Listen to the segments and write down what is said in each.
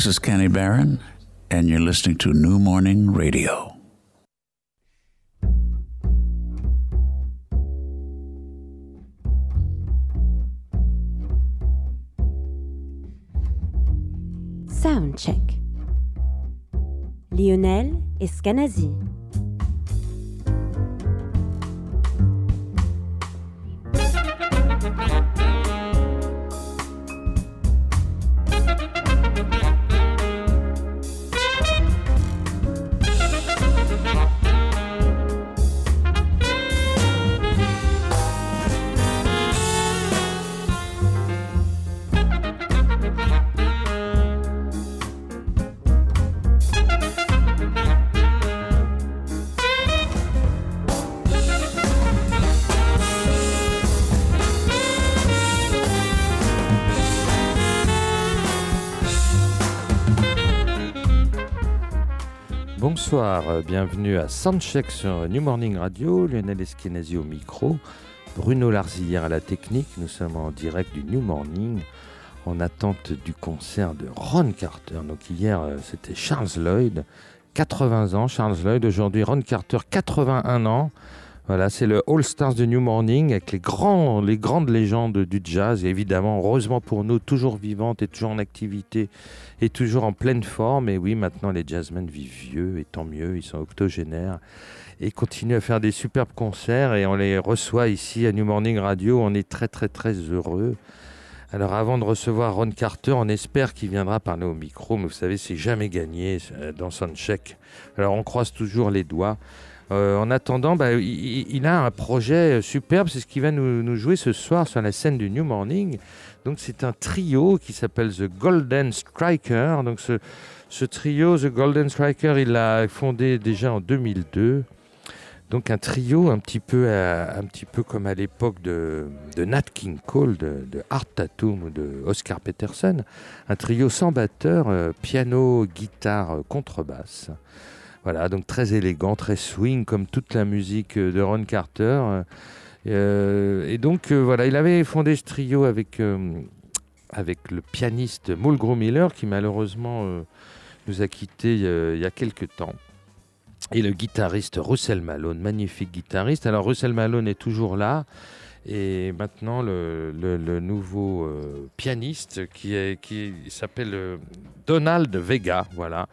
Hi, this is Kenny Barron, and you're listening to New Morning Radio. Soundcheck. Lionel Escanazi. Euh, bienvenue à Soundcheck sur New Morning Radio, Lionel Eskenazi au micro, Bruno Larzillière à la technique, nous sommes en direct du New Morning en attente du concert de Ron Carter. Donc hier euh, c'était Charles Lloyd, 80 ans Charles Lloyd, aujourd'hui Ron Carter, 81 ans. Voilà, c'est le All Stars de New Morning avec les, grands, les grandes légendes du jazz. Et évidemment, heureusement pour nous, toujours vivantes et toujours en activité et toujours en pleine forme. Et oui, maintenant, les jazzmen vivent vieux et tant mieux, ils sont octogénaires et continuent à faire des superbes concerts. Et on les reçoit ici à New Morning Radio. On est très, très, très heureux. Alors avant de recevoir Ron Carter, on espère qu'il viendra parler au micro, mais vous savez, c'est jamais gagné euh, dans Soundcheck. Alors on croise toujours les doigts. Euh, en attendant, bah, il, a un projet superbe, c'est ce qu'il va nous, jouer ce soir sur la scène du New Morning. Donc c'est un trio qui s'appelle The Golden Striker. Donc ce, trio, The Golden Striker, il l'a fondé déjà en 2002. Donc un trio un petit peu, un petit peu comme à l'époque de, de, Nat King Cole, de, Art Tatum ou de Oscar Peterson. Un trio sans batteur, euh, piano, guitare, contrebasse. Voilà, donc très élégant, très swing, comme toute la musique euh, de Ron Carter. Euh, et donc, euh, voilà, il avait fondé ce trio avec, avec le pianiste Mulgrew Miller, qui malheureusement nous a quittés il y a quelques temps. Et le guitariste Russell Malone, magnifique guitariste. Alors, Russell Malone est toujours là. Et maintenant, le, nouveau pianiste qui, qui s'appelle Donald Vega, voilà.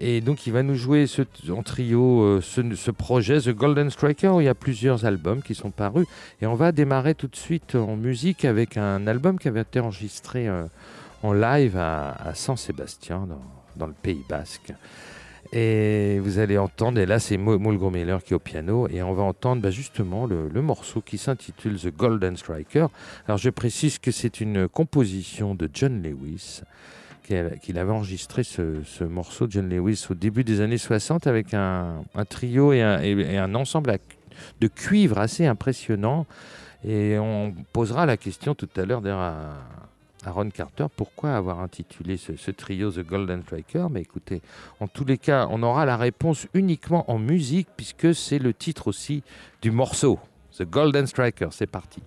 Et donc, il va nous jouer en trio euh, ce, projet, The Golden Striker, où il y a plusieurs albums qui sont parus. Et on va démarrer tout de suite en musique avec un album qui avait été enregistré euh, en live à, San Sébastien, dans, le Pays Basque. Et vous allez entendre, et là c'est Mulgrew Miller qui est au piano, et on va entendre bah, justement le, morceau qui s'intitule The Golden Striker. Alors je précise que c'est une composition de John Lewis qu'il avait enregistré ce, morceau John Lewis au début des années 60 avec un, trio et un, ensemble de cuivre assez impressionnant. Et on posera la question tout à l'heure à, Ron Carter, pourquoi avoir intitulé ce, trio The Golden Striker? Mais écoutez, en tous les cas, on aura la réponse uniquement en musique puisque c'est le titre aussi du morceau. The Golden Striker, c'est parti.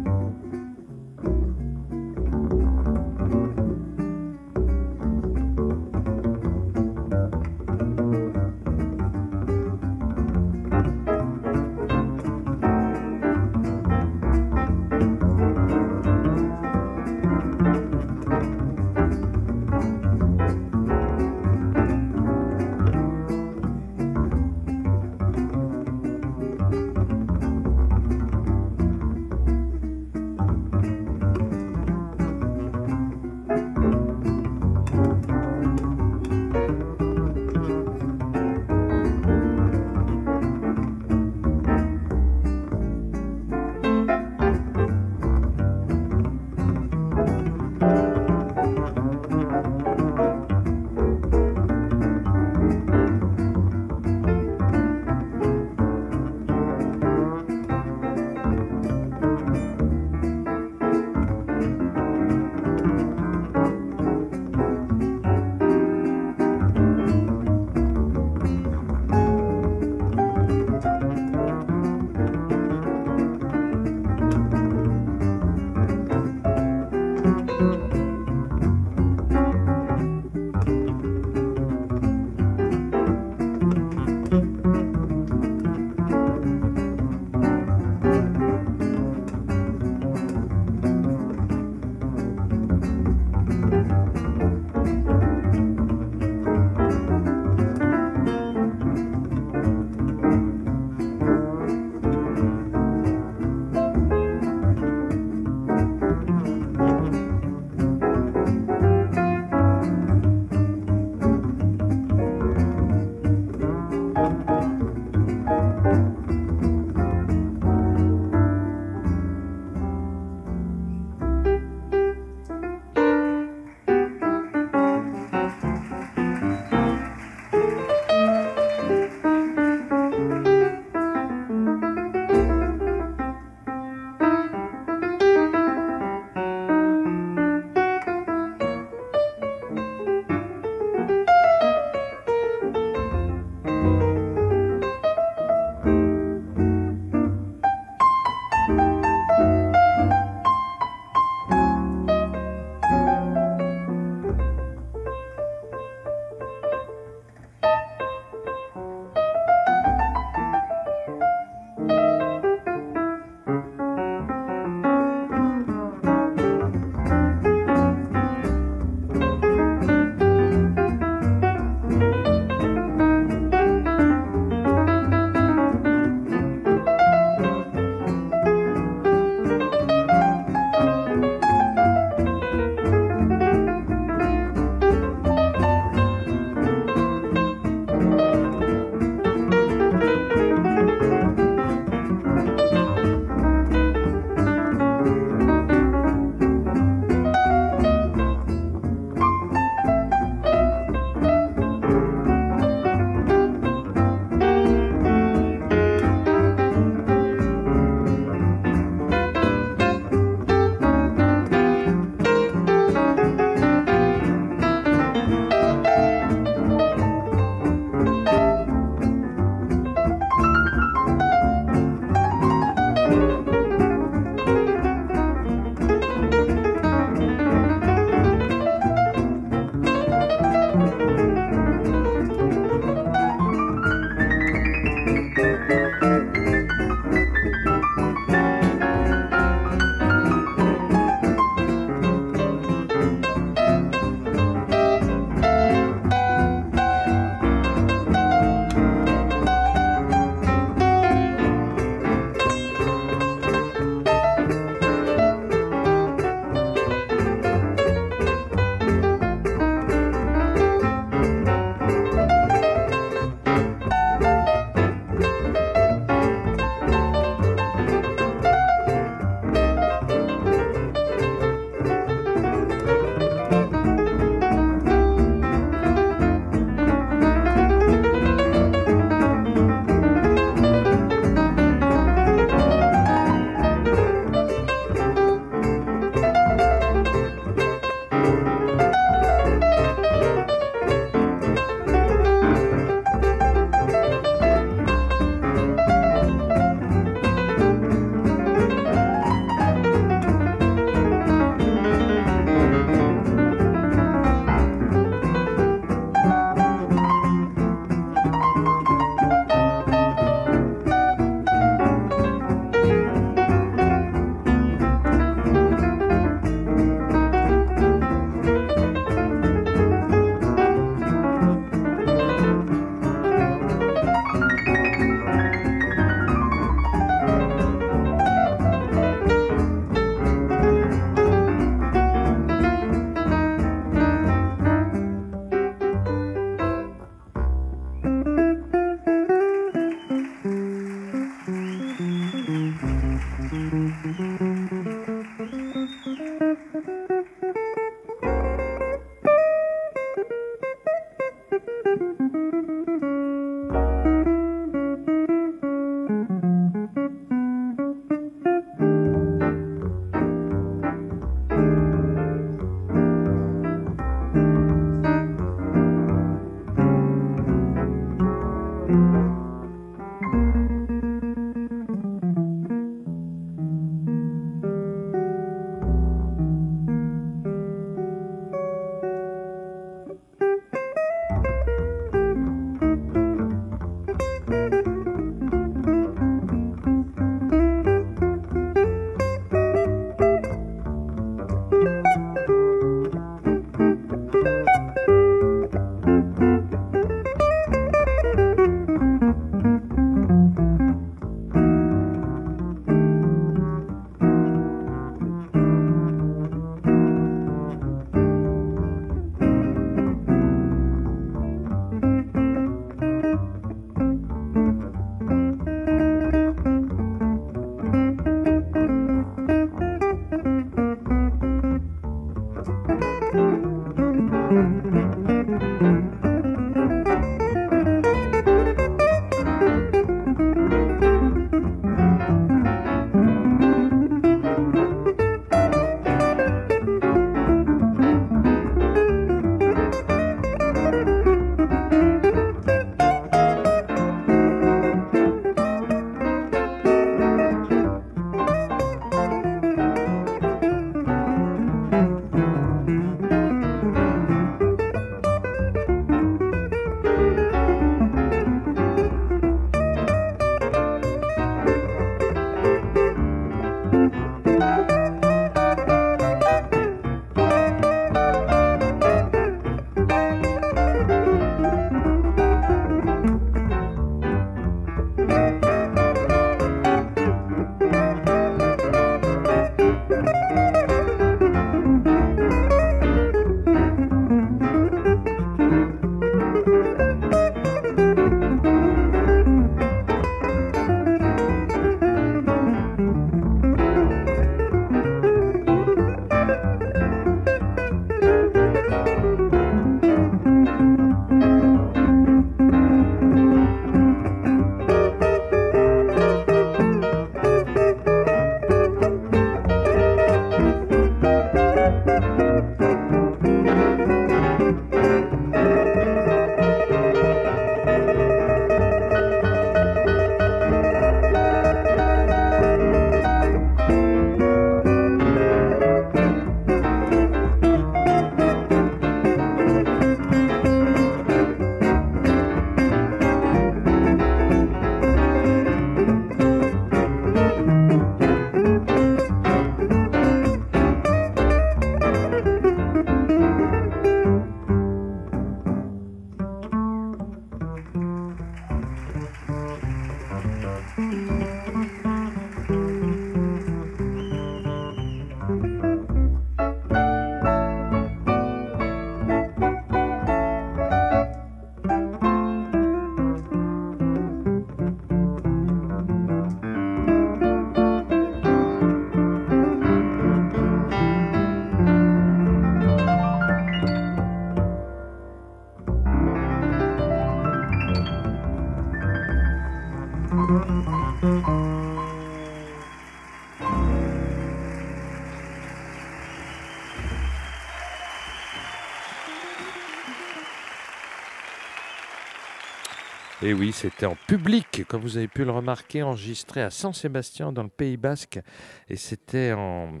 Et oui, c'était en public, comme vous avez pu le remarquer, enregistré à Saint-Sébastien dans le Pays Basque. Et c'était en,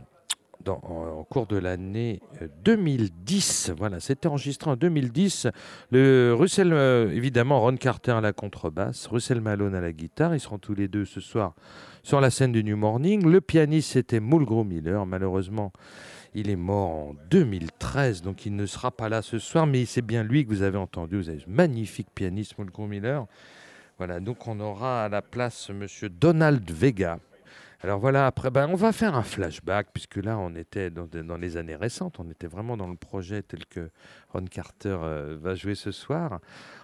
cours de l'année 2010. Euh, voilà, c'était enregistré en 2010. Le Russell, euh, évidemment, Ron Carter à la contrebasse, Russell Malone à la guitare. Ils seront tous les deux ce soir sur la scène du New Morning. Le pianiste, c'était Mulgrew Miller. Malheureusement, il est mort en 2013, donc il ne sera pas là ce soir, mais c'est bien lui que vous avez entendu. Vous avez ce magnifique pianiste, Mulgrew Miller. Voilà, donc on aura à la place Monsieur Donald Vega. Alors voilà, après, ben, on va faire un flashback, puisque là, on était dans, les années récentes, on était vraiment dans le projet tel que Ron Carter euh, va jouer ce soir.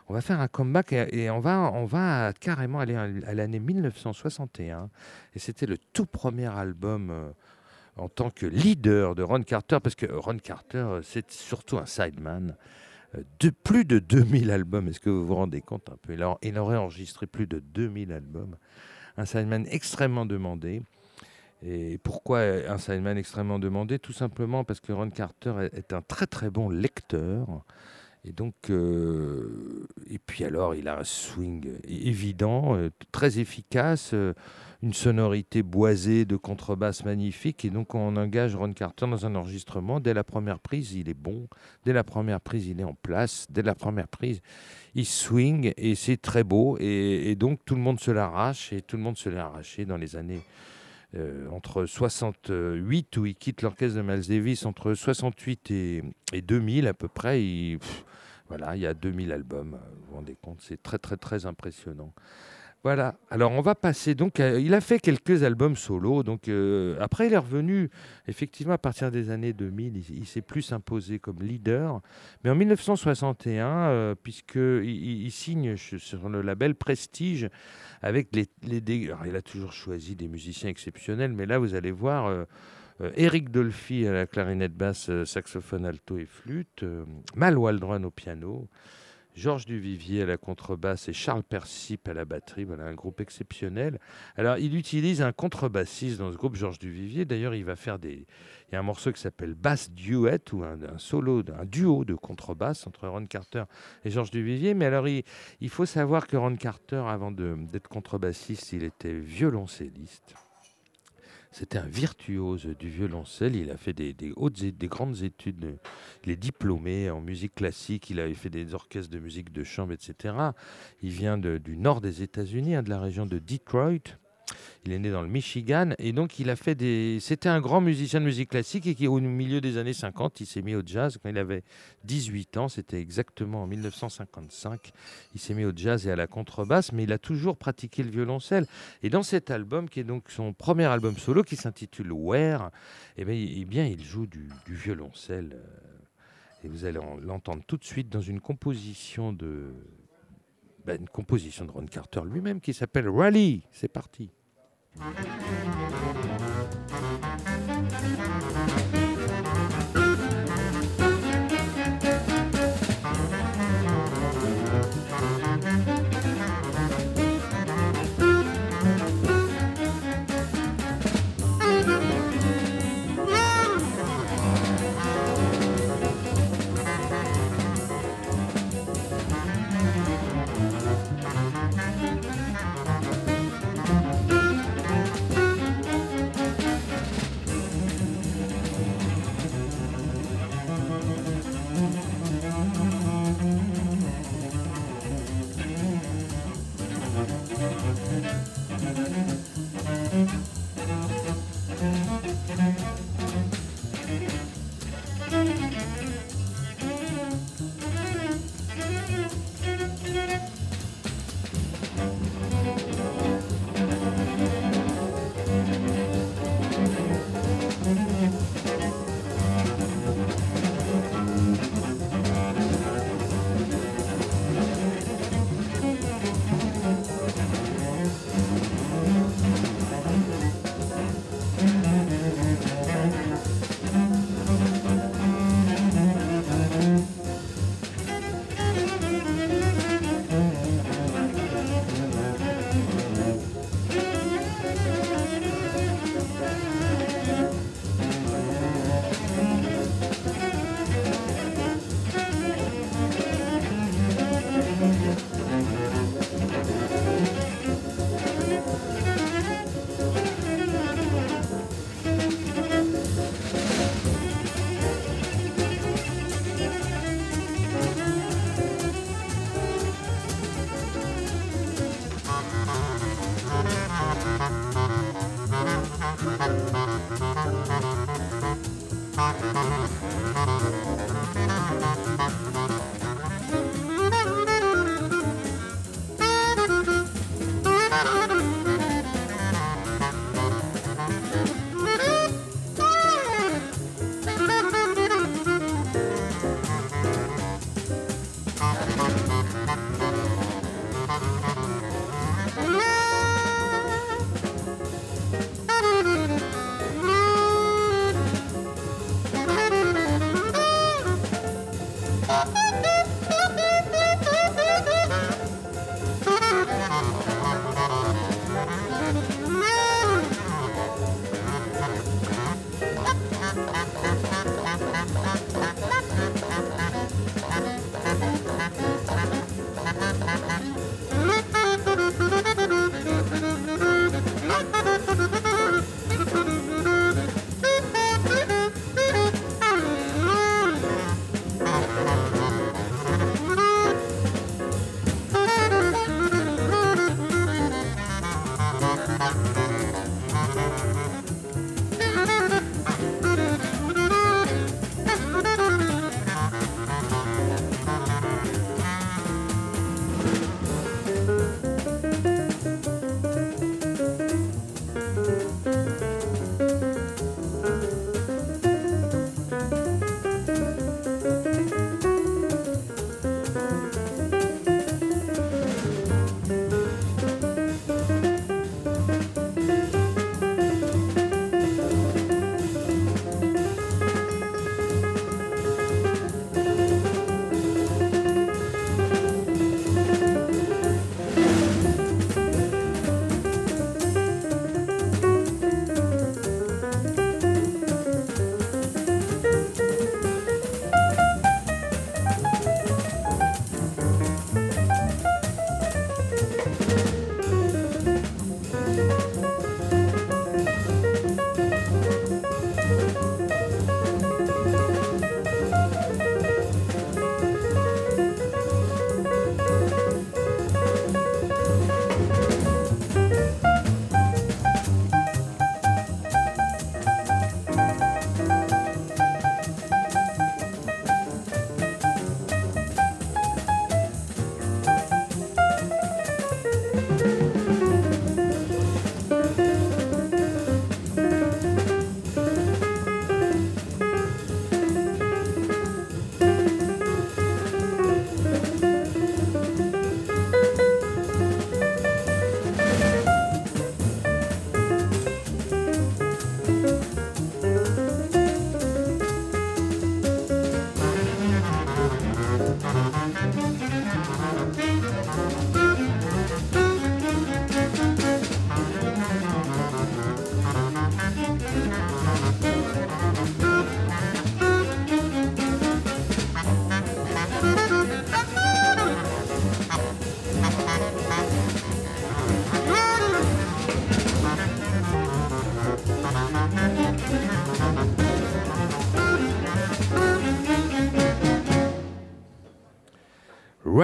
On va faire un comeback et, on, va, on va carrément aller à, l'année 1961. Et c'était le tout premier album. Euh, en tant que leader de Ron Carter, parce que Ron Carter, euh, c'est surtout un sideman. Euh, de plus de 2000 albums, est-ce que vous vous rendez compte un peu? Il, aurait enregistré plus de 2000 albums. Un sideman extrêmement demandé. Et pourquoi un sideman extrêmement demandé? Tout simplement parce que Ron Carter est un très très bon lecteur. Et donc, euh, et puis alors, il a un swing évident, très efficace une sonorité boisée de contrebasse magnifique. Et donc, on engage Ron Carter dans un enregistrement. Dès la première prise, il est bon. Dès la première prise, il est en place. Dès la première prise, il swing et c'est très beau. Et, donc, tout le monde se l'arrache et tout le monde se l'a arraché dans les années. Euh, entre 68 où il quitte l'orchestre de Miles Davis, entre 68 et, 2000 à peu près, il, voilà, il y a 2000 albums. Vous vous rendez compte, c'est très très très impressionnant. Voilà. Alors on va passer donc. il a fait quelques albums solo. Donc euh, après il est revenu effectivement à partir des années 2000. Il, s'est plus imposé comme leader. Mais en 1961, euh, puisque il, signe sur le label Prestige avec les, les il a toujours choisi des musiciens exceptionnels. Mais là vous allez voir. Euh, Eric Dolphy à la clarinette basse, saxophone alto et flûte, Mal Waldron au piano, Georges Duvivier à la contrebasse et Charles Persip à la batterie. Voilà un groupe exceptionnel. Alors, il utilise un contrebassiste dans ce groupe, Georges Duvivier. D'ailleurs, il va faire des. Il y a un morceau qui s'appelle Bass Duet ou un, solo, un duo de contrebasse entre Ron Carter et Georges Duvivier. Mais alors, il, il faut savoir que Ron Carter, avant d'être contrebassiste, il était violoncelliste. C'était un virtuose du violoncelle. Il a fait des, hautes, des grandes études. Il est diplômé en musique classique. Il avait fait des orchestres de musique de chambre, etc. Il vient du nord des États-Unis, hein, de la région de Detroit. Il est né dans le Michigan et donc il a fait des. C'était un grand musicien de musique classique et qui, au milieu des années 50, il s'est mis au jazz quand il avait 18 ans. C'était exactement en 1955. Il s'est mis au jazz et à la contrebasse, mais il a toujours pratiqué le violoncelle. Et dans cet album, qui est donc son premier album solo, qui s'intitule Where, eh bien, eh bien, il joue du, violoncelle. Euh, et vous allez l'entendre tout de suite dans une composition de, ben, une composition de Ron Carter lui-même qui s'appelle Rally. C'est parti. Thank you. Thank you.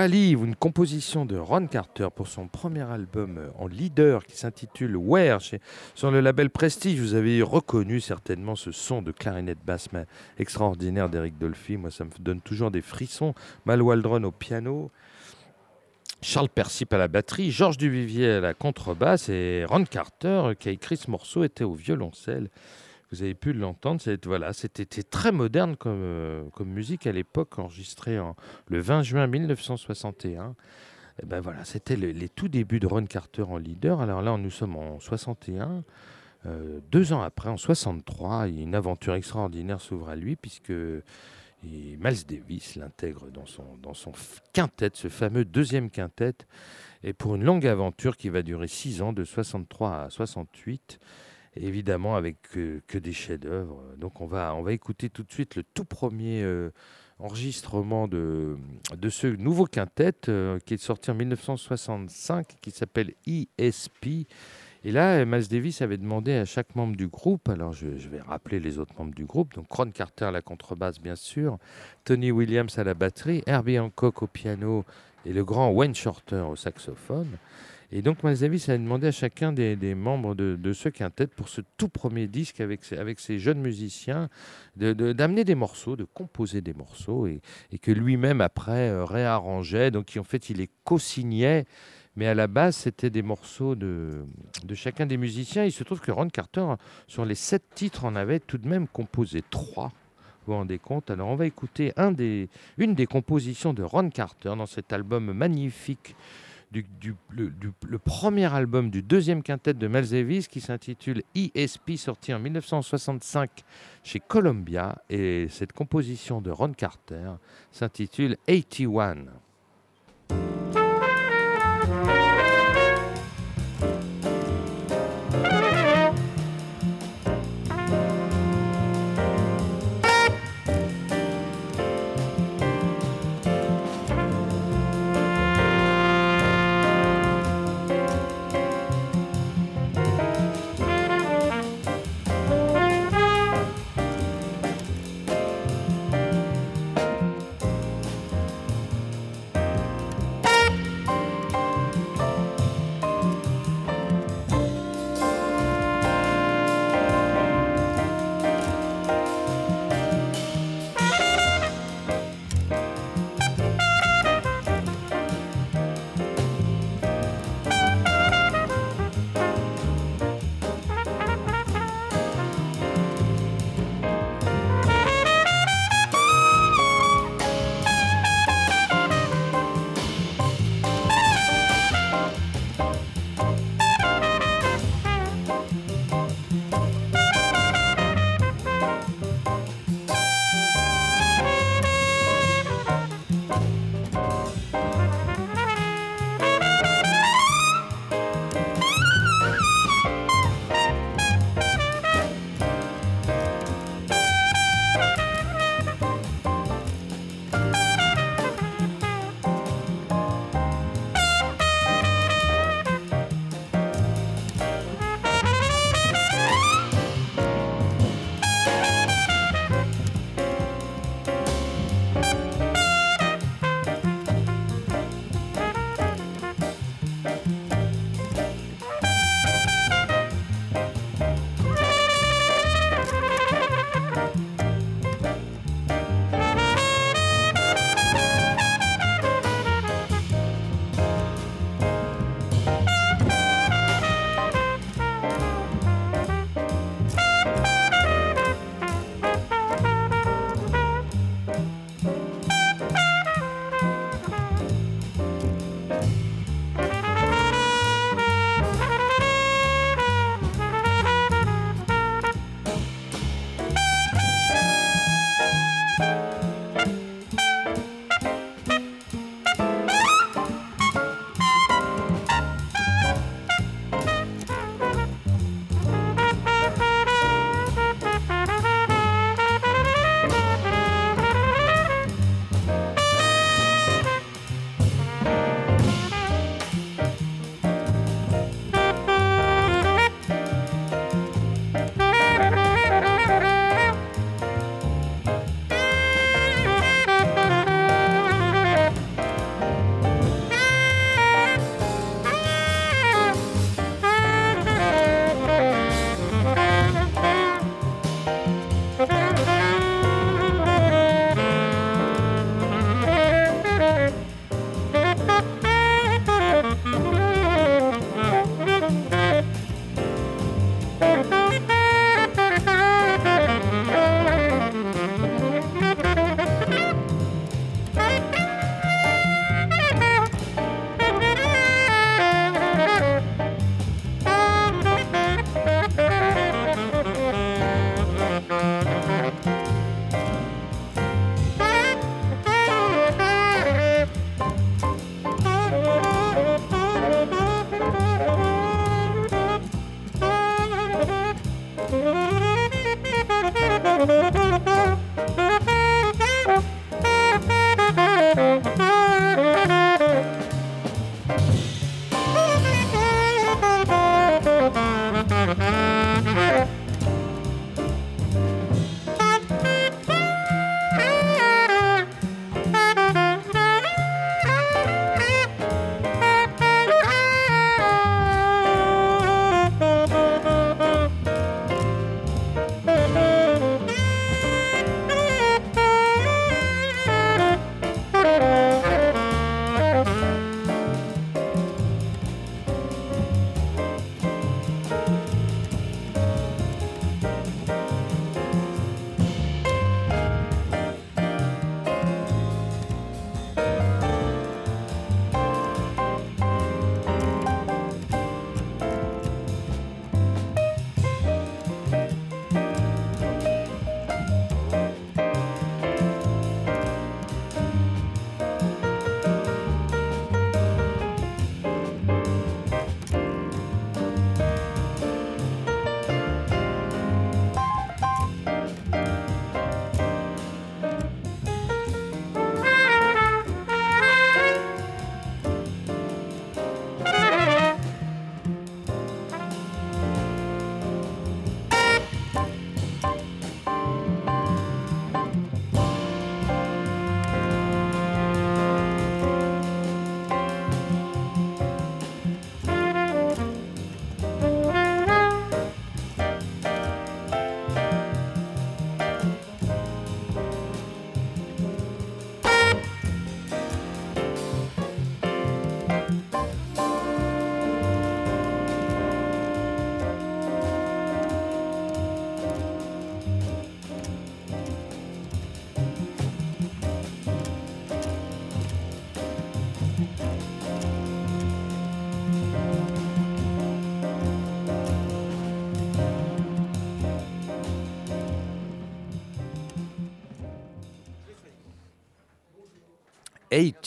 Une composition de Ron Carter pour son premier album euh, en leader qui s'intitule Where sur le label Prestige. Vous avez reconnu certainement ce son de clarinette basse extraordinaire d'Eric Dolphy. Moi, ça me donne toujours des frissons. Mal Waldron au piano. Charles Persip à la batterie, Georges Duvivier à la contrebasse et Ron Carter qui a écrit ce morceau était au violoncelle. Vous avez pu l'entendre, voilà, c'était très moderne comme, euh, comme musique à l'époque, enregistrée en, le 20 juin 1961. Et ben voilà, c'était les tout débuts de Ron Carter en leader. Alors là, nous sommes en 61. Euh, deux ans après, en 63, une aventure extraordinaire s'ouvre à lui puisque Miles Davis l'intègre dans son, dans son quintet, ce fameux deuxième quintet, et pour une longue aventure qui va durer six ans, de 63 à 68 évidemment avec que, des chefs-d'œuvre. Donc on va, on va écouter tout de suite le tout premier euh, enregistrement de, de ce nouveau quintet euh, qui est sorti en 1965, qui s'appelle ESP. Et là, Miles Davis avait demandé à chaque membre du groupe, alors je, vais rappeler les autres membres du groupe, donc Ron Carter à la contrebasse bien sûr, Tony Williams à la batterie, Herbie Hancock au piano et le grand Wayne Shorter au saxophone. Et donc Miles Davis a demandé à chacun des, membres de, de, ce quintet pour ce tout premier disque avec, avec ces jeunes musiciens d'amener de, des morceaux, de composer des morceaux et, que lui-même après euh, réarrangeait. Donc en fait il les co-signait. Mais à la base, c'était des morceaux de, chacun des musiciens. Il se trouve que Ron Carter, sur les sept titres, en avait tout de même composé trois vous vous rendez compte? Alors on va écouter une des compositions de Ron Carter dans cet album magnifique du, le, premier album du deuxième quintet de Miles qui s'intitule ESP, sorti en 1965 chez Columbia. Et cette composition de Ron Carter s'intitule 81.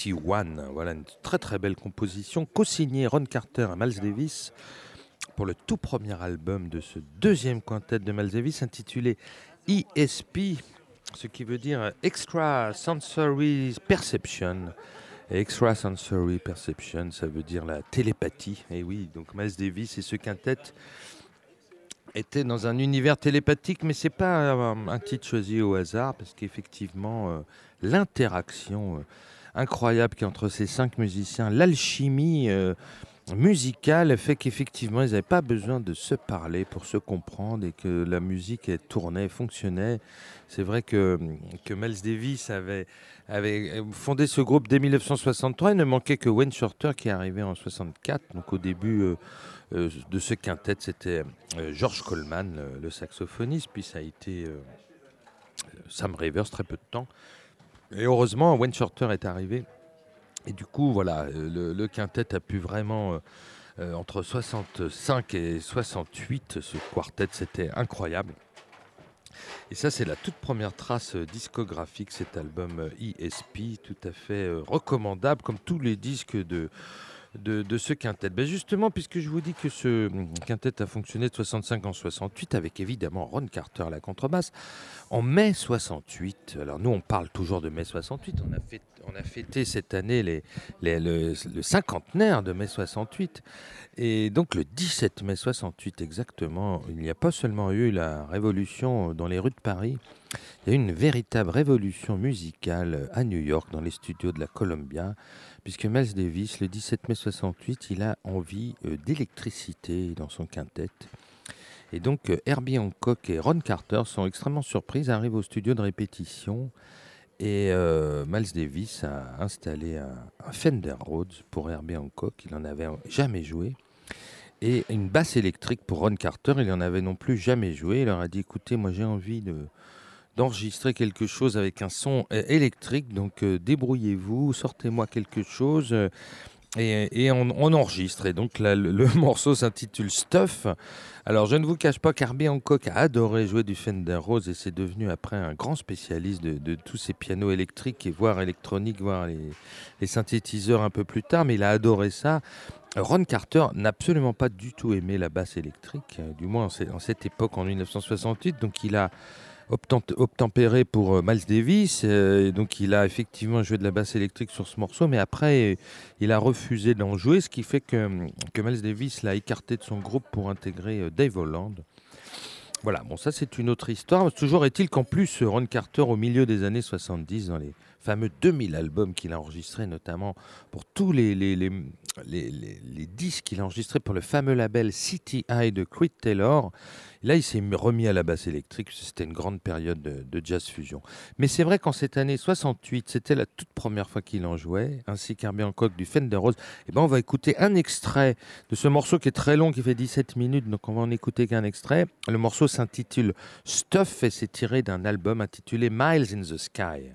81. Voilà une très très belle composition co-signée Ron Carter et Miles Davis pour le tout premier album de ce deuxième quintet de Miles Davis intitulé ESP, ce qui veut dire Extra Sensory Perception. Extra Sensory Perception, ça veut dire la télépathie. Et oui, donc Miles Davis et ce quintet était dans un univers télépathique, mais c'est pas un, titre choisi au hasard, parce qu'effectivement, euh, l'interaction euh, incroyable qui entre ces cinq musiciens, l'alchimie euh, musicale fait qu'effectivement, ils n'avaient pas besoin de se parler pour se comprendre et que la musique tournait, fonctionnait. C'est vrai que, que Miles Davis avait, fondé ce groupe dès 1963. Il ne manquait que Wayne Shorter qui est arrivé en 64. Donc au début euh, de ce quintet, c'était euh, George Coleman, le, saxophoniste, puis ça a été euh, Sam Rivers très peu de temps. Et heureusement, Wayne Shorter est arrivé. Et du coup, voilà, le, quintet a pu vraiment, entre 65 et 68, ce quartet, c'était incroyable. Et ça, c'est la toute première trace discographique, cet album ESP, tout à fait recommandable, comme tous les disques de, de, ce quintet. Ben Justement, puisque je vous dis que ce quintet a fonctionné de 65 en 68, avec évidemment Ron Carter à la contrebasse, en mai 68, alors nous on parle toujours de mai 68, on a, fait, on a fêté cette année les, le, cinquantenaire de mai 68, et donc le 17 mai 68 exactement, il n'y a pas seulement eu la révolution dans les rues de Paris, il y a eu une véritable révolution musicale à New York, dans les studios de la Columbia, puisque Miles Davis, le 17 mai 68, il a envie euh, d'électricité dans son quintet. Et donc euh, Herbie Hancock et Ron Carter sont extrêmement surpris, arrivent au studio de répétition et euh, Miles Davis a installé un, Fender Rhodes pour Herbie Hancock, il n'en avait jamais joué, et une basse électrique pour Ron Carter, il n'en avait non plus jamais joué. Il leur a dit écoutez, moi j'ai envie de, d'enregistrer quelque chose avec un son euh, électrique. Donc euh, débrouillez-vous, sortez-moi quelque chose. Euh, et, on, enregistre. Et donc le, morceau s'intitule Stuff. Alors je ne vous cache pas qu'Herbie Hancock a adoré jouer du Fender Rose et c'est devenu après un grand spécialiste de, tous ces pianos électriques et voire électroniques, voire les, synthétiseurs un peu plus tard. Mais il a adoré ça. Ron Carter n'a absolument pas du tout aimé la basse électrique, du moins en cette époque en 1968. Donc il a obtempéré pour euh, Miles Davis. Euh, donc il a effectivement joué de la basse électrique sur ce morceau, mais après il a refusé d'en jouer, ce qui fait que, que Miles Davis l'a écarté de son groupe pour intégrer euh, Dave Holland. Voilà, bon ça c'est une autre histoire. Toujours est-il qu'en plus Ron Carter au milieu des années 70, dans les fameux 2000 albums qu'il a enregistrés, notamment pour tous les, les disques qu'il a enregistrés pour le fameux label City High de Creed Taylor. Là, il s'est remis à la basse électrique. C'était une grande période de, jazz fusion. Mais c'est vrai qu'en cette année 68, c'était la toute première fois qu'il en jouait, ainsi qu'Herbie Hancock du Fender Rose. Et eh ben, on va écouter un extrait de ce morceau qui est très long, qui fait 17 minutes. Donc, on va en écouter qu'un extrait. Le morceau s'intitule Stuff et c'est tiré d'un album intitulé Miles in the Sky.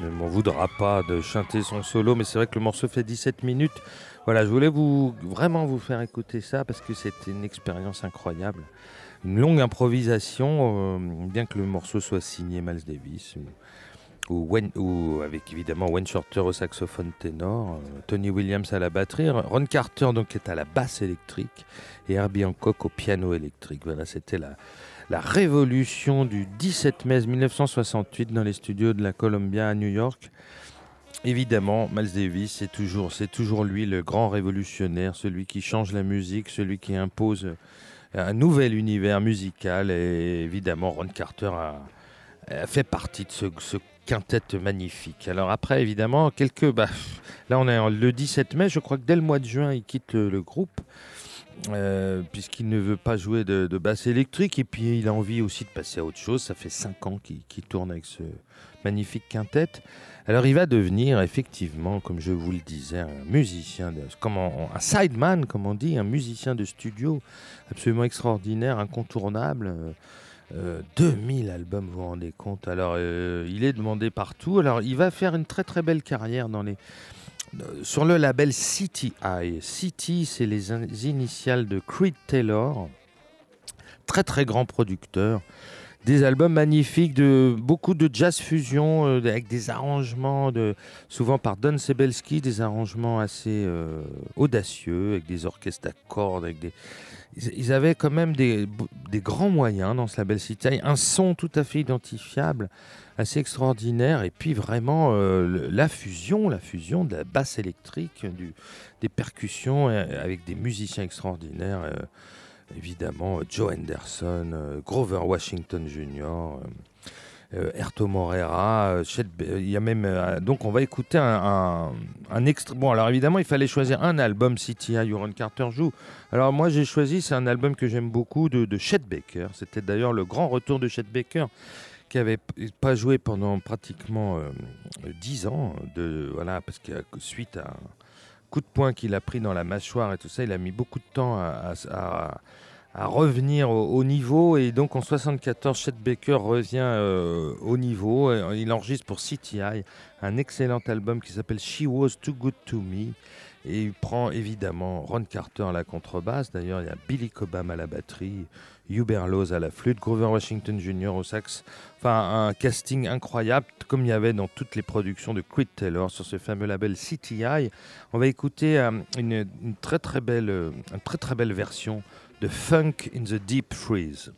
Ne m'en voudra pas de chanter son solo, mais c'est vrai que le morceau fait 17 minutes. Voilà, je voulais vous vraiment vous faire écouter ça parce que c'était une expérience incroyable. Une longue improvisation, euh, bien que le morceau soit signé Miles Davis, ou, avec évidemment Wayne Shorter au saxophone ténor, euh, Tony Williams à la batterie, Ron Carter donc est à la basse électrique et Herbie Hancock au piano électrique. Voilà, c'était la, la révolution du 17 mai 1968 dans les studios de la Columbia à New York. Évidemment, Miles Davis, c'est toujours, c'est toujours lui le grand révolutionnaire, celui qui change la musique, celui qui impose un nouvel univers musical. Et évidemment, Ron Carter a, fait partie de ce, ce, quintet magnifique. Alors après, évidemment, quelques... Bah, là, on est le 17 mai, je crois que dès le mois de juin, il quitte le groupe. Euh, puisqu'il ne veut pas jouer de, basse électrique et puis il a envie aussi de passer à autre chose. Ça fait 5 ans qu'il tourne avec ce magnifique quintet. Alors il va devenir effectivement, comme je vous le disais, un musicien, de, un sideman, comme on dit, un musicien de studio absolument extraordinaire, incontournable. 2000 euh, albums, vous vous rendez compte. Alors, euh, il est demandé partout. Alors, il va faire une très très belle carrière dans les, sur le label City Eye. City, c'est les initiales de Creed Taylor, très très grand producteur. Des albums magnifiques, de beaucoup de jazz fusion euh, avec des arrangements souvent par Don Sebelski, des arrangements assez euh, audacieux avec des orchestres à cordes, ils avaient quand même des, grands moyens dans ce label City, un son tout à fait identifiable assez extraordinaire. Et puis vraiment euh, la fusion, la fusion de la basse électrique, des percussions euh, avec des musiciens extraordinaires. Euh, évidemment, Joe Henderson, Grover Washington Jr., Erto Morera, il y a même donc on va écouter un, un, extrait. Bon alors évidemment il fallait choisir un album City Ron Carter joue. Alors moi j'ai choisi c'est un album que j'aime beaucoup de, de Chet Baker. C'était d'ailleurs le grand retour de Chet Baker qui n'avait pas joué pendant pratiquement euh, dix ans, de, voilà, parce que suite à un coup de poing qu'il a pris dans la mâchoire et tout ça, il a mis beaucoup de temps à, à, revenir au, niveau. Et donc en 74, Chet Baker revient euh, au niveau. Il enregistre pour CTI un excellent album qui s'appelle She Was Too Good to Me. Et il prend évidemment Ron Carter à la contrebasse. D'ailleurs, il y a Billy Cobham à la batterie, Hubert Laws à la flûte, Grover Washington Jr. au sax. Enfin, un casting incroyable, comme il y avait dans toutes les productions de Creed Taylor sur ce fameux label CTI. On va écouter euh, une, très très belle, euh, une très très belle version de Funk in the Deep Freeze.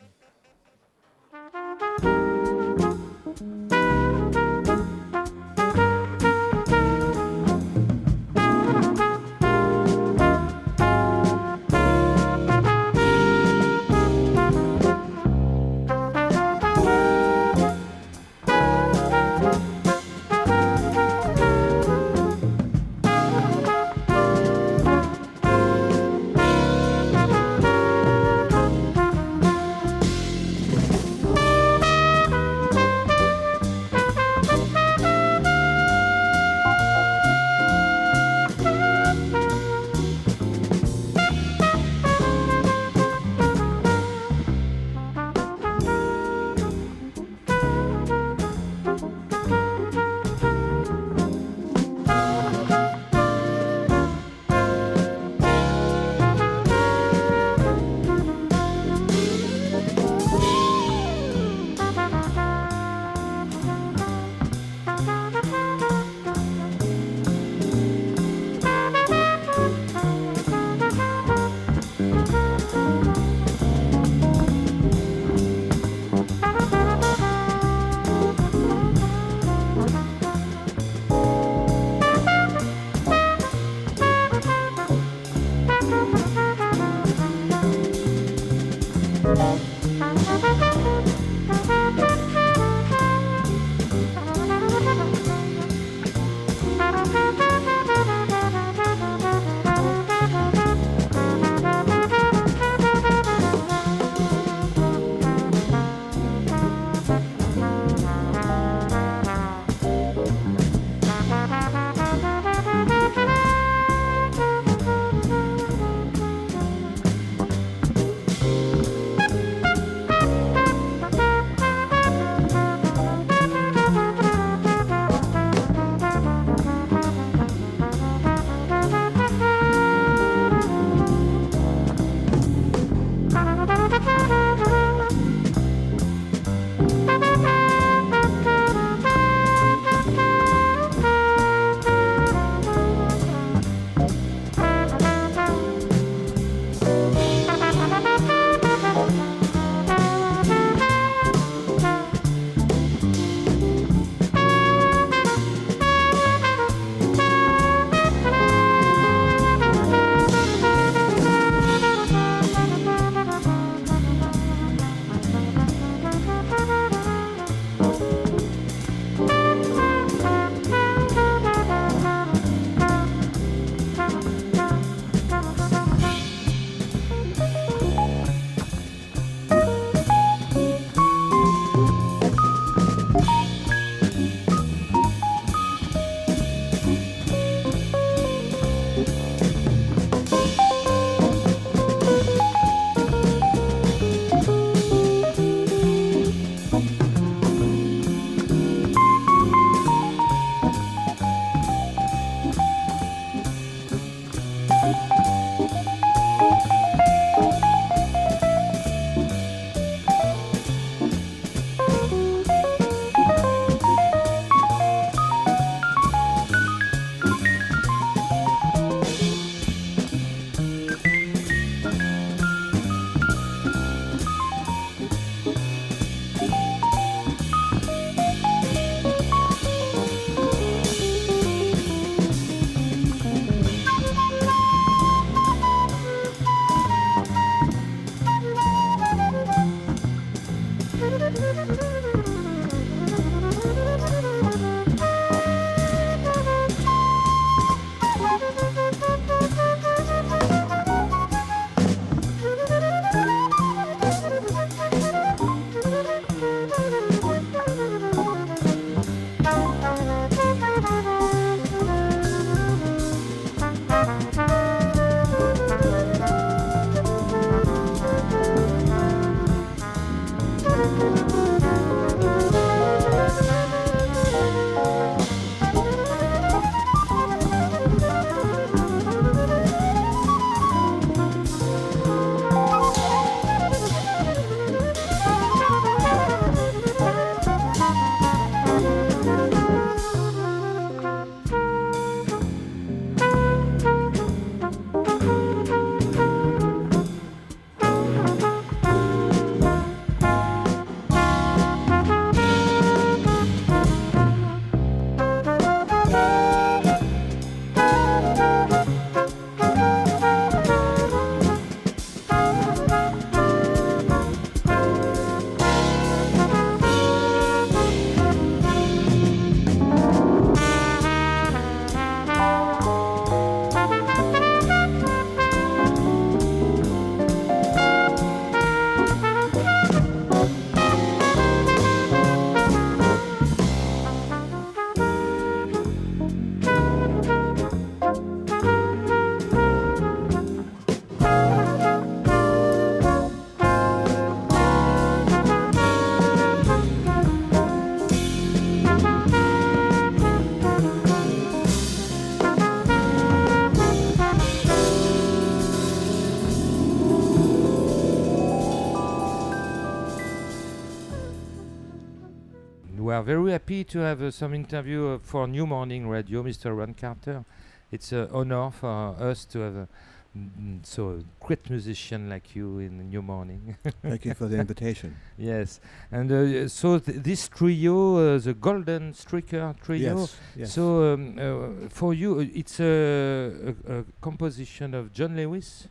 Are very happy to have uh, some interview uh, for New Morning Radio, Mr. Ron Carter. It's an honor for us to have a mm, so a great musician like you in New Morning. Thank you for the invitation. yes, and uh, so th- this trio, uh, the Golden Streaker trio. Yes. yes. So um, uh, for you, it's a, a, a composition of John Lewis,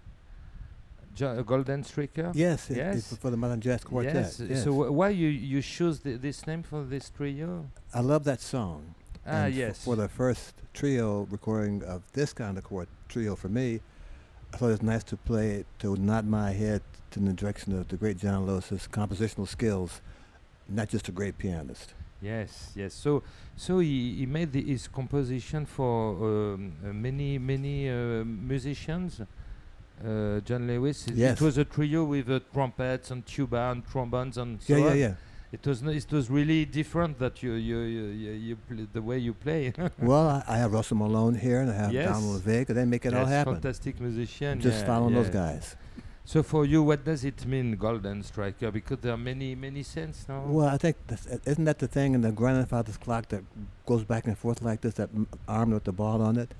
jo- a Golden Streaker. yes, it- yes. for the Modern Jazz Quartet. Yes. Yes. So wh- why you you choose th- this name for this trio? I love that song. Ah, And f- yes. For the first trio recording of this kind of chord trio for me, I thought it was nice to play it to nod my head to the direction of the great John Lewis's compositional skills, not just a great pianist. Yes, yes. So, so he, he made the, his composition for um, uh, many, many uh, musicians. Uh, John Lewis. It- Yes. It was a trio with uh, trumpets and tuba and trombones and so yeah, yeah, on. yeah. It was no, it was really different that you you you, you, you the way you play. well, I, I have Russell Malone here and I have Yes. Donald Vega. They make it all Yes, happen. Fantastic musician. Just yeah, following those guys. So for you, what does it mean, Golden Striker? Because there are many many sense now. Well, I think that's, uh, isn't that the thing in the grandfather's clock that goes back and forth like this, that m- arm with the ball on it?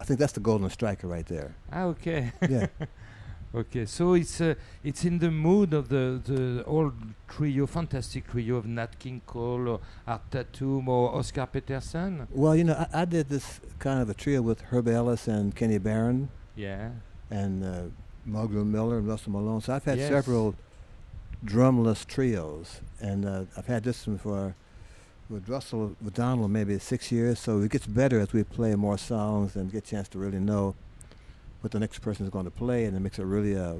I think that's the golden striker right there. Ah, okay. Yeah. Okay, so it's uh, it's in the mood of the the old trio, fantastic trio of Nat King Cole or Art Tatum or Oscar Peterson. well, you know, I, I did this kind of a trio with Herb Ellis and Kenny Barron Yeah. and uh, Miller and Russell Malone. So I've had Yes. several drumless trios, and uh, I've had this one for with Russell with Donald maybe six years. So it gets better as we play more songs and get a chance to really know what the next person is going to play, and it makes it really a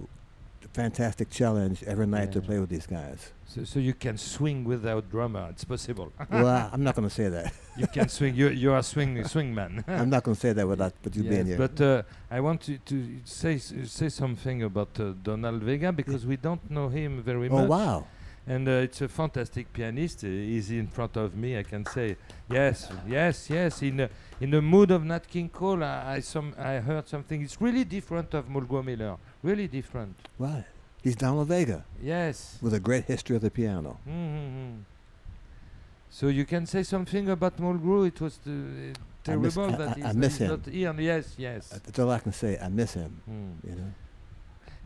fantastic challenge every night to play with these guys. So so you can swing without drummer. It's possible. well, I'm not going to say that. you can swing. You you are swing swing man. I'm not going to say that without but you being here. But uh, I want to, to say say something about uh, Donald Vega because we don't know him very oh much. Oh wow! And uh, it's a fantastic pianist. Uh, he's in front of me. I can say yes, yes, yes. In uh, in the mood of Nat King Cole, I, I some I heard something. It's really different of Mulgo Miller. Really different. Wow, he's Donald Vega Yes. with a great history of the piano. Mm-hmm. So you can say something about Mulgrew. It was uh, I miss- terrible I- that I- he's I not- miss him. Yes, yes. Uh, That's all I can say. I miss him. Mm. You know.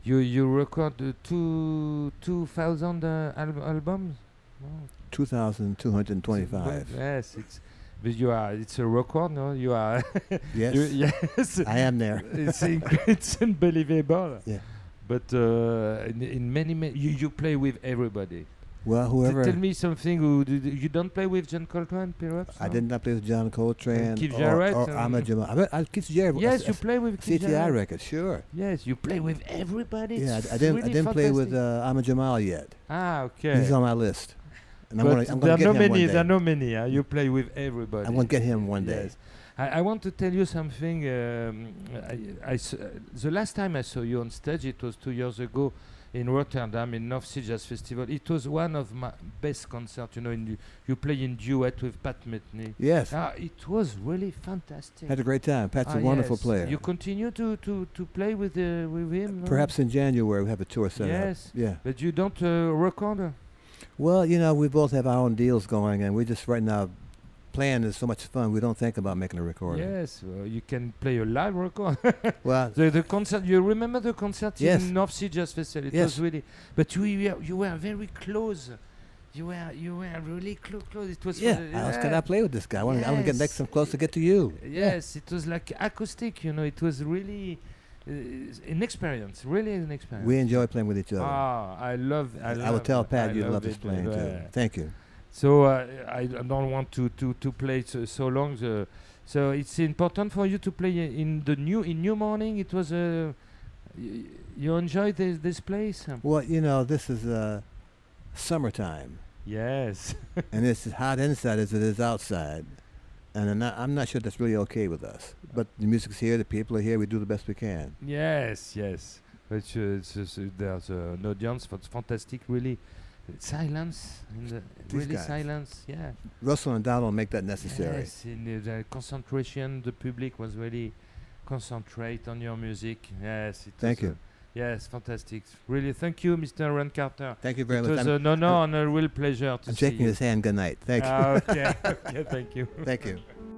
You you record uh, two two thousand uh, al- albums. No. 2,225. Yes, it's but you are it's a record, no? You are Yes, you, yes. I am there. it's it's unbelievable. Yeah. But uh, in, in many, ma- you you play with everybody. Well, T- whoever. tell me something. Who you don't play with John Coltrane, perhaps? I no? did not play with John Coltrane Keith or, Jarrett or Ahmed Jamal. I, I, Keith Jarrett. Yes, you play with Keith CTI Jarrett. record, sure. Yes, you play with everybody. Yeah, I, I didn't. really I didn't play with uh, Ahmed Jamal yet. ah, okay. He's on my list, and I'm but gonna. I'm there gonna are no many. There are no many. Uh, you play with everybody. I'm gonna get him one day. Yes. I, I want to tell you something. Um, I, I s- uh, the last time I saw you on stage, it was two years ago in Rotterdam in North Sea Jazz Festival. It was one of my best concerts. You know, in, you play in duet with Pat Metheny. Yes, Ah, it was really fantastic. had a great time. Pat's Ah, a wonderful yes. player. You continue to, to, to play with uh, with him. no? Perhaps in January we have a tour set Yes. up. Yeah. But you don't uh, record. uh? Well, you know, we both have our own deals going, and we just right now playing is so much fun. We don't think about making a recording. Yes, well, you can play a live record. Well, The, the concert, you remember the concert Yes. in North Sea Jazz Festival? It Yes. was really, but you were, you were very close. You were you were really close. close. It was yeah. How else can I play with this guy? I want to get next, some close to get to you. Yes, it was like acoustic. You know, it was really uh, an experience. Really an experience. We enjoy playing with each other. ah, I love. I, I, love, will tell Pat I you'd love it, his playing too. Thank you. So uh, I don't want to to to play so, so long. The, so it's important for you to play in the new in New Morning. It was a. you enjoy this this place? Well, you know, this is uh, summertime, Yes. and it's as hot inside as it is outside. And I'm not, I'm not sure that's really okay with us. But the music's here, the people are here, we do the best we can. yes. Yes. But uh, uh, there's uh, an audience. It's fantastic. Really, silence. In the These really guys. silence. Yeah. Russell and Donald make that necessary. Yes. In the, the concentration, the public was really concentrate on your music. Yes. It Thank was you. Yes, fantastic. Really, thank you, Mr. Ron Carter. Thank you very It much. was I'm, an honor and a real pleasure to I'm see shaking you. his hand. Good night. Thank Ah, okay. okay, thank you. you. Thank you.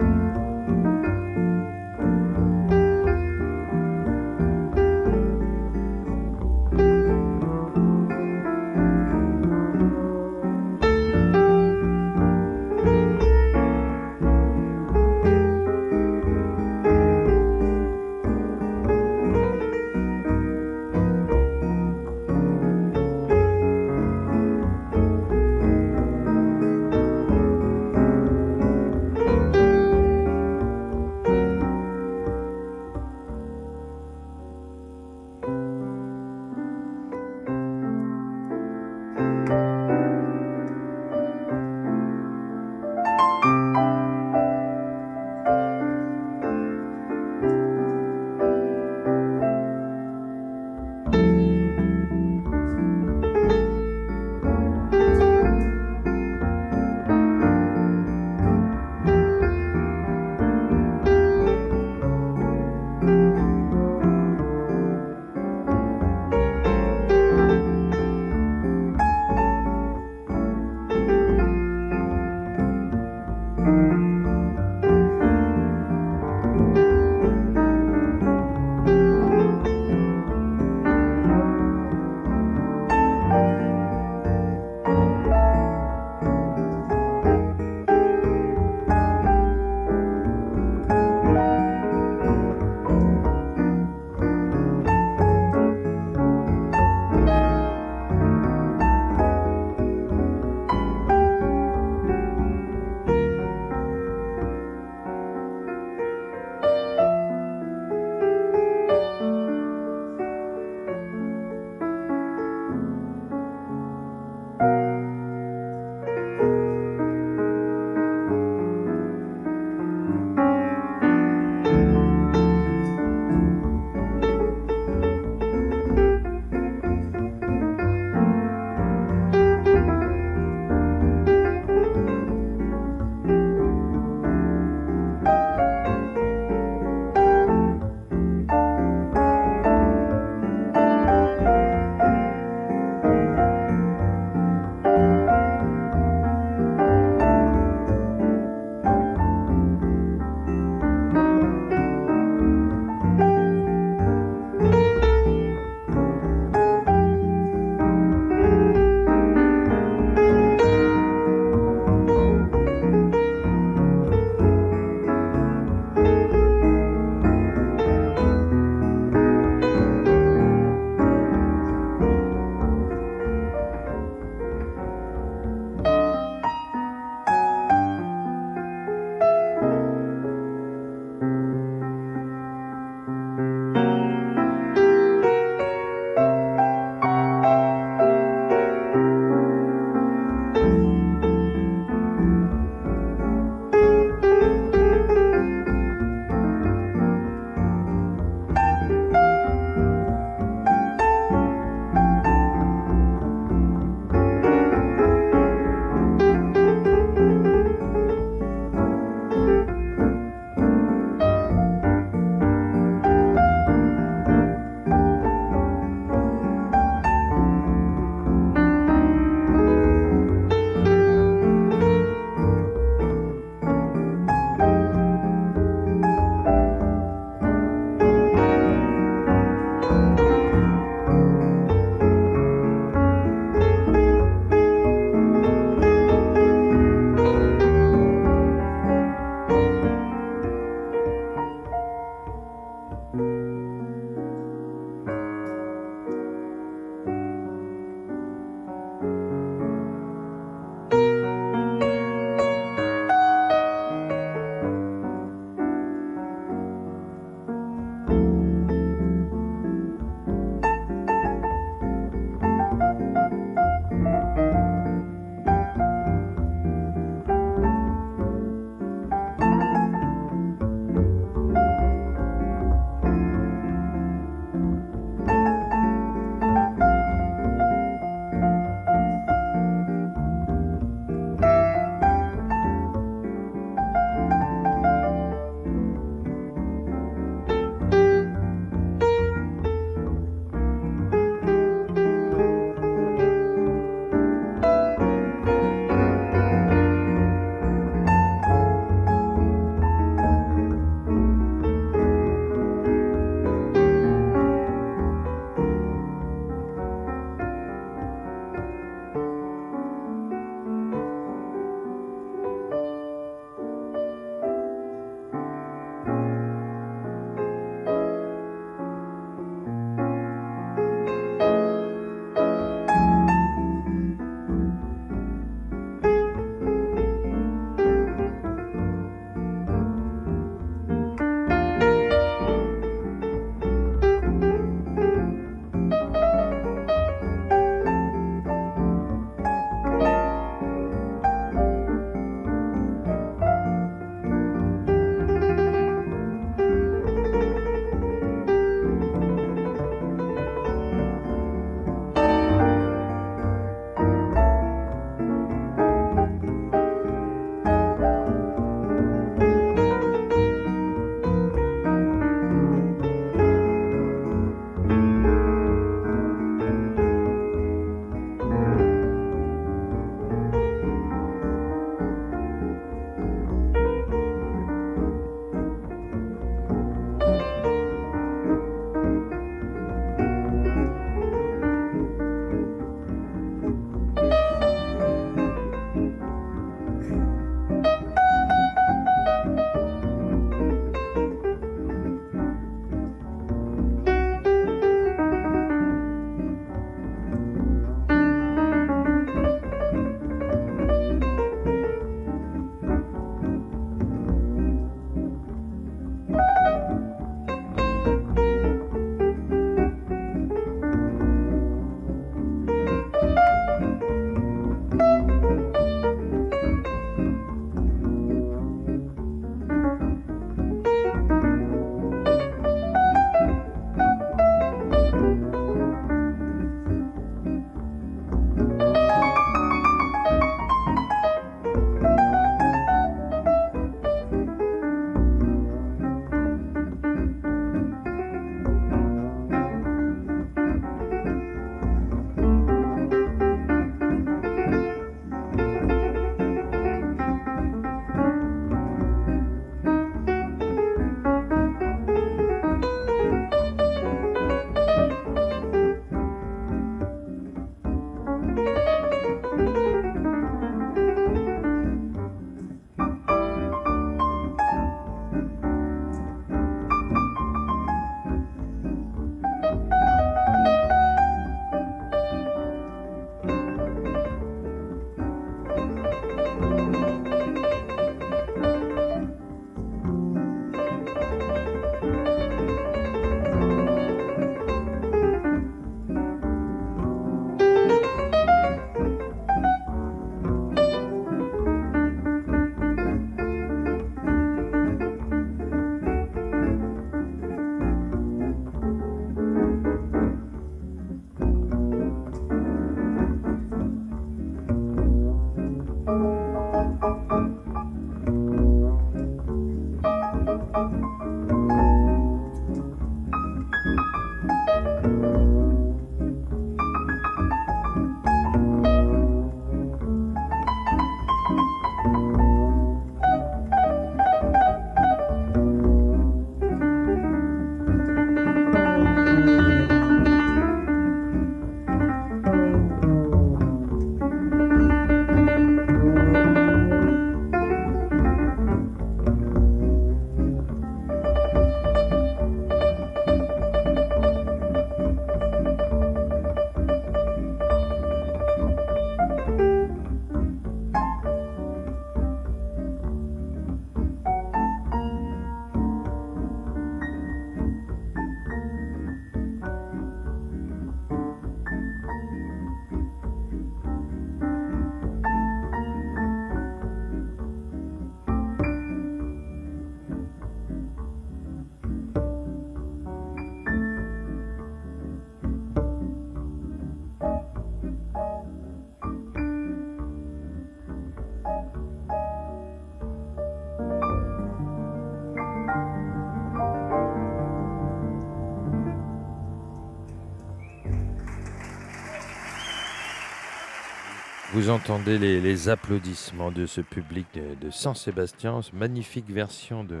vous entendez les, applaudissements de ce public de, Saint-Sébastien, magnifique version de,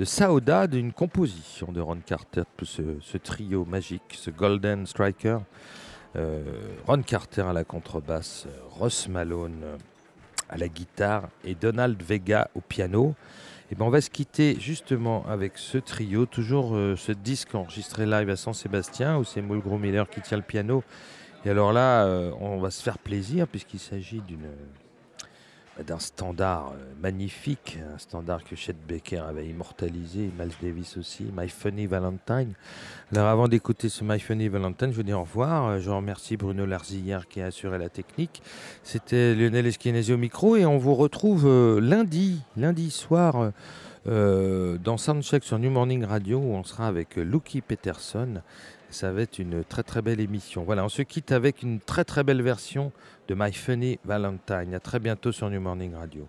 de Saoda, d'une composition de Ron Carter, ce, ce trio magique, ce Golden Striker. Euh, Ron Carter à la contrebasse, Ross Malone à la guitare et Donald Vega au piano. Et ben on va se quitter justement avec ce trio, toujours euh, ce disque enregistré live à Saint-Sébastien où c'est Mulgrew Miller qui tient le piano. Et alors là, euh, on va se faire plaisir puisqu'il s'agit d'une d'un standard euh, magnifique, un standard que Chet Baker avait immortalisé, Miles Davis aussi, My Funny Valentine. Alors avant d'écouter ce My Funny Valentine, je vous dis au revoir. Euh, je remercie Bruno Larzillière qui a assuré la technique. C'était Lionel Esquinesi au micro et on vous retrouve euh, lundi, lundi soir dans Soundcheck sur New Morning Radio où on sera avec Lucky Peterson. Ça va être une très très belle émission. Voilà, on se quitte avec une très très belle version de My Funny Valentine. À très bientôt sur New Morning Radio.